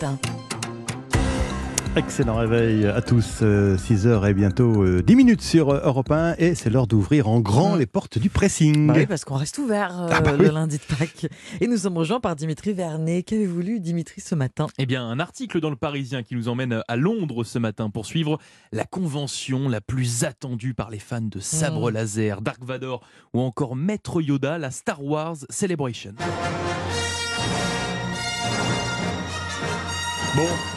matin. Excellent réveil à tous, 6h et bientôt 10 minutes sur Europe 1 et c'est l'heure d'ouvrir en grand les portes du pressing. Bah oui, parce qu'on reste ouvert euh, Ah bah le lundi de Pâques. Et nous sommes rejoints par Dimitri Vernet. Qu'avez-vous lu, Dimitri, ce matin? Eh bien, un article dans le Parisien qui nous emmène à Londres ce matin pour suivre la convention la plus attendue par les fans de sabre Mm. laser, Dark Vador ou encore Maître Yoda, la Star Wars Celebration. Bon.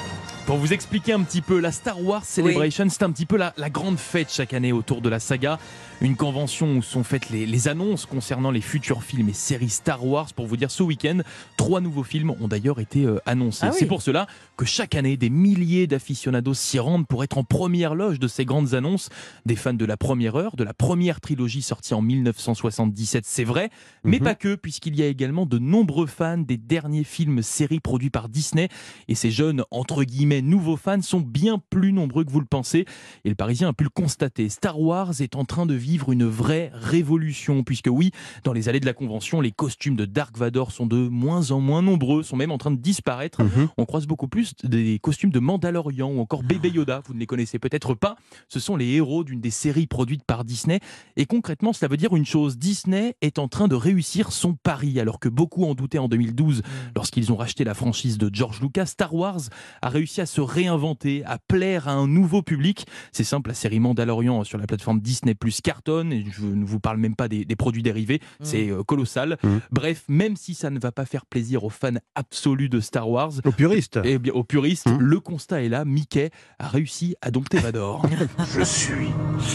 Pour vous expliquer un petit peu, la Star Wars Celebration, c'est un petit peu la, la grande fête chaque année autour de la saga. Une convention où sont faites les, les annonces concernant les futurs films et séries Star Wars. Pour vous dire, ce week-end, trois nouveaux films ont d'ailleurs été euh, annoncés. Ah oui. C'est pour cela que chaque année, des milliers d'aficionados s'y rendent pour être en première loge de ces grandes annonces. Des fans de la première heure, de la première trilogie sortie en 1977, c'est vrai, mais Mhm. pas que, puisqu'il y a également de nombreux fans des derniers films séries produits par Disney. Et ces jeunes, entre guillemets, nouveaux fans sont bien plus nombreux que vous le pensez. Et le Parisien a pu le constater. Star Wars est en train de vivre une vraie révolution, puisque oui, dans les allées de la convention, les costumes de Dark Vador sont de moins en moins nombreux, sont même en train de disparaître. Mhm. On croise beaucoup plus des costumes de Mandalorian ou encore Bébé Yoda. Vous ne les connaissez peut-être pas. Ce sont les héros d'une des séries produites par Disney. Et concrètement, cela veut dire une chose. Disney est en train de réussir son pari, alors que beaucoup en doutaient en 2012 lorsqu'ils ont racheté la franchise de George Lucas. Star Wars a réussi à se réinventer, à plaire à un nouveau public. C'est simple, la série Mandalorian sur la plateforme Disney Plus cartonne. Et je ne vous parle même pas des, des produits dérivés. C'est euh, colossal. Mhm. Bref, même si ça ne va pas faire plaisir aux fans absolus de Star Wars, Aux puristes. eh bien, aux puristes, Mhm. le constat est là. Mickey a réussi à dompter Vador. Je suis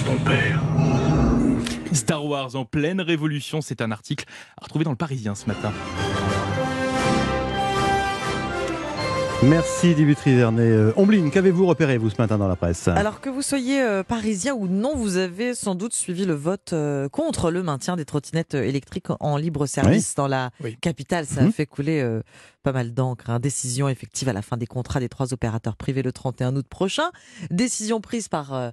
ton père. Star Wars en pleine révolution, c'est un article à retrouver dans le Parisien ce matin. Merci Dimitri Vernet. Euh, Ombline, qu'avez-vous repéré vous ce matin dans la presse? Alors que vous soyez euh, parisien ou non, vous avez sans doute suivi le vote euh, contre le maintien des trottinettes électriques en libre service dans la Oui. capitale. Ça a Mhm. fait couler euh, pas mal d'encre. hein. Décision effective à la fin des contrats des trois opérateurs privés le 31 août prochain. Décision prise par euh,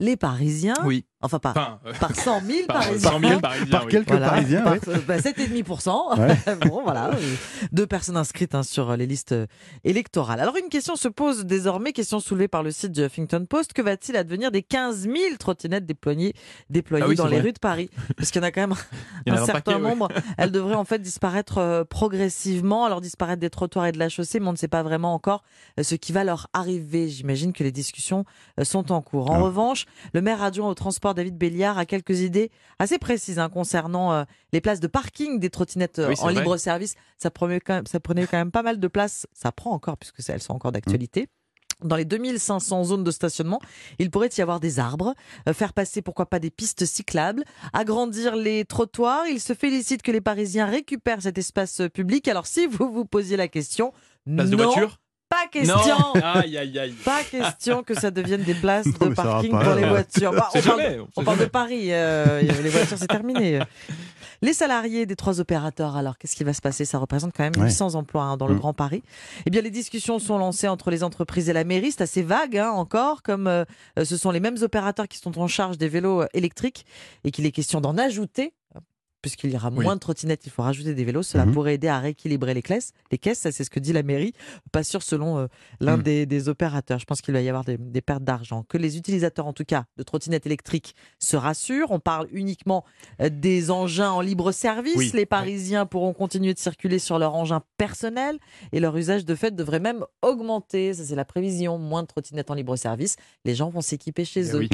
les Parisiens. Oui. Enfin, pas Enfin, euh, par 100 000 par Parisiens. 100 000 Parisiens. Par oui. quelques Voilà, Parisiens, par, euh, bah, 7,5%. Ouais. bon, voilà. euh, Deux personnes inscrites hein, sur les listes euh, électorales. Alors, une question se pose désormais, question soulevée par le site du Huffington Post. Que va-t-il advenir des 15 000 trottinettes déployées, déployées Ah oui, dans les vrai. rues de Paris? Parce qu'il y en a quand même un un certain paquet, ouais. nombre. Elles devraient en fait disparaître euh, progressivement. Alors, disparaître des trottoirs et de la chaussée, mais on ne sait pas vraiment encore euh, ce qui va leur arriver. J'imagine que les discussions euh, sont en cours. En Ah. Le maire adjoint au transport, David Béliard, a quelques idées assez précises hein, concernant euh, les places de parking des trottinettes euh, Oui, en vrai. libre service. Ça prenait, quand même, ça prenait quand même pas mal de place. Ça prend encore, puisque elles sont encore d'actualité. Dans les 2500 zones de stationnement, il pourrait y avoir des arbres, euh, faire passer pourquoi pas des pistes cyclables, agrandir les trottoirs. Il se félicite que les Parisiens récupèrent cet espace public. Alors si vous vous posiez la question, Place de voiture? Pas question. Non Aïe, aïe, aïe. Pas question que ça devienne des places de mais ça va parking pas, pour les ouais. voitures. Bah, On parle, jamais, on on sait parle de jamais. Paris. euh, les voitures, c'est terminé. Les salariés des trois opérateurs, alors qu'est-ce qui va se passer? Ça représente quand même Ouais. 800 emplois hein, dans le Mm. Grand Paris. Eh bien, les discussions sont lancées entre les entreprises et la mairie. C'est assez vague hein, encore, comme euh, ce sont les mêmes opérateurs qui sont en charge des vélos euh, électriques et qu'il est question d'en ajouter. Puisqu'il y aura Oui. moins de trottinettes, il faut rajouter des vélos. Cela Mhm. pourrait aider à rééquilibrer les caisses. Les caisses, ça c'est ce que dit la mairie. Pas sûr selon euh, l'un Mhm. des, des opérateurs. Je pense qu'il va y avoir des, des pertes d'argent. Que les utilisateurs, en tout cas, de trottinettes électriques se rassurent. On parle uniquement euh, des engins en libre service. Oui. Les Parisiens pourront continuer de circuler sur leur engin personnel et leur usage de fait devrait même augmenter. Ça, c'est la prévision. Moins de trottinettes en libre service. Les gens vont s'équiper chez Eh eux.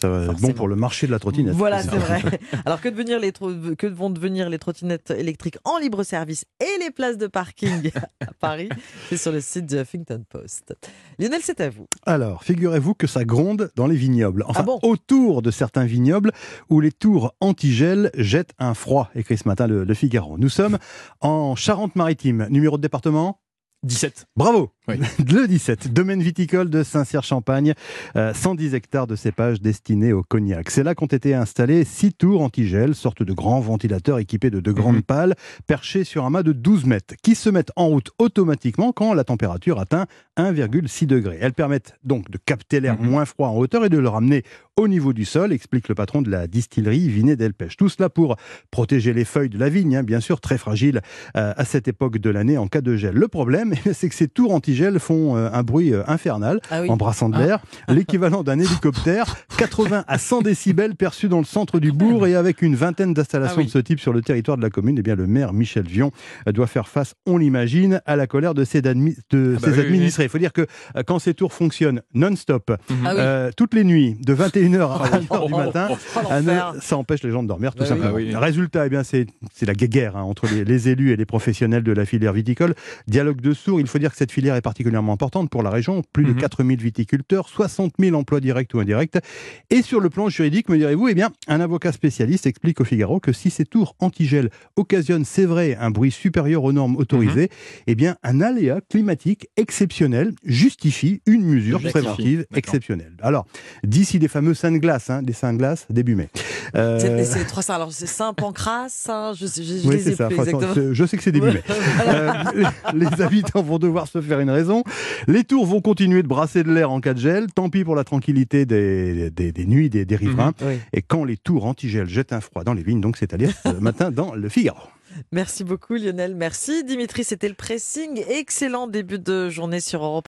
Ça va être bon pour le marché de la trottinette. Voilà, c'est vrai. Alors que, devenir les tro- que vont devenir les trottinettes électriques en libre service et les places de parking à Paris C'est sur le site du Huffington Post. Lionel, c'est à vous. Alors, figurez-vous que ça gronde dans les vignobles. Enfin, Ah bon? autour de certains vignobles où les tours antigel jettent un froid, écrit ce matin le, le Figaro. Nous sommes en Charente-Maritime. Numéro de département? 17. Bravo Oui. Le 17, domaine viticole de Saint-Cyr-Champagne, euh, 110 hectares de cépages destinés au cognac. C'est là qu'ont été installés six tours antigel, sorte de grands ventilateurs équipés de deux grandes Mhm. pales, perchés sur un mât de 12 mètres, qui se mettent en route automatiquement quand la température atteint 1,6 degré. Elles permettent donc de capter l'air Mhm. moins froid en hauteur et de le ramener au niveau du sol, explique le patron de la distillerie Vinet Delpech. Tout cela pour protéger les feuilles de la vigne, hein, bien sûr, très fragiles euh, à cette époque de l'année en cas de gel. Le problème, c'est que ces tours anti-gel font euh, un bruit euh, infernal Ah oui. en brassant de l'air, l'équivalent d'un hélicoptère, 80 à 100 décibels perçus dans le centre du bourg et avec une vingtaine d'installations Ah oui. de ce type sur le territoire de la commune, eh bien le maire Michel Vion euh, doit faire face, on l'imagine, à la colère de ses, admi- de Ah bah ses oui, oui, administrés. Il faut dire que quand ces tours fonctionnent non-stop, Ah euh, toutes les nuits, de 21h à 1h du matin, Oh, ah, ne- l'enfer. ça empêche les gens de dormir, tout Bah simplement. Ah oui. Résultat, eh bien, c'est c'est la guéguerre hein, entre les, les élus et les professionnels de la filière viticole. Dialogue de sourds, il faut dire que cette filière est particulièrement importante pour la région. Plus de Mhm. 4000 viticulteurs, 60 000 emplois directs ou indirects. Et sur le plan juridique, me direz-vous, eh bien, un avocat spécialiste explique au Figaro que si ces tours antigel occasionnent, c'est vrai, un bruit supérieur aux normes autorisées, eh bien, un aléa climatique exceptionnel justifie une mesure Justifie. préventive exceptionnelle. Alors, d'ici des fameux seins de glace, hein, des seins de glace début mai. Euh, C'est trois Saints. Alors, c'est Saint-Pancras, Saint, je, je, je oui, les ai ça. plus Enfin, exactement. c'est- je sais que c'est début mai. Euh, les, les habitants vont devoir se faire une raison. Les tours vont continuer de brasser de l'air en cas de gel. Tant pis pour la tranquillité des, des, des nuits des, des riverains. Oui. Et quand les tours anti-gel jettent un froid dans les vignes, donc c'est-à-dire ce matin dans le Figaro. Merci beaucoup Lionel, merci Dimitri, c'était le pressing. Excellent début de journée sur Europe.